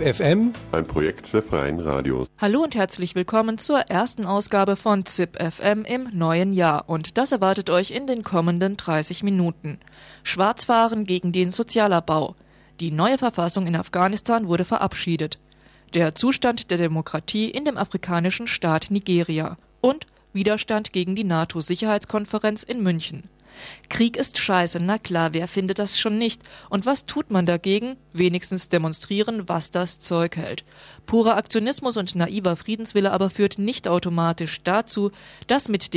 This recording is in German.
FM, ein Projekt der Freien Radios. Hallo und herzlich willkommen zur ersten Ausgabe von ZIP FM im neuen Jahr. Und das erwartet euch in den kommenden 30 Minuten. Schwarzfahren gegen den Sozialabbau. Die neue Verfassung in Afghanistan wurde verabschiedet. Der Zustand der Demokratie in dem afrikanischen Staat Nigeria. Und Widerstand gegen die NATO-Sicherheitskonferenz in München. Krieg ist scheiße, na klar, wer findet das schon nicht? Und was tut man dagegen? Wenigstens demonstrieren, was das Zeug hält. Purer Aktionismus und naiver Friedenswille aber führt nicht automatisch dazu, dass mit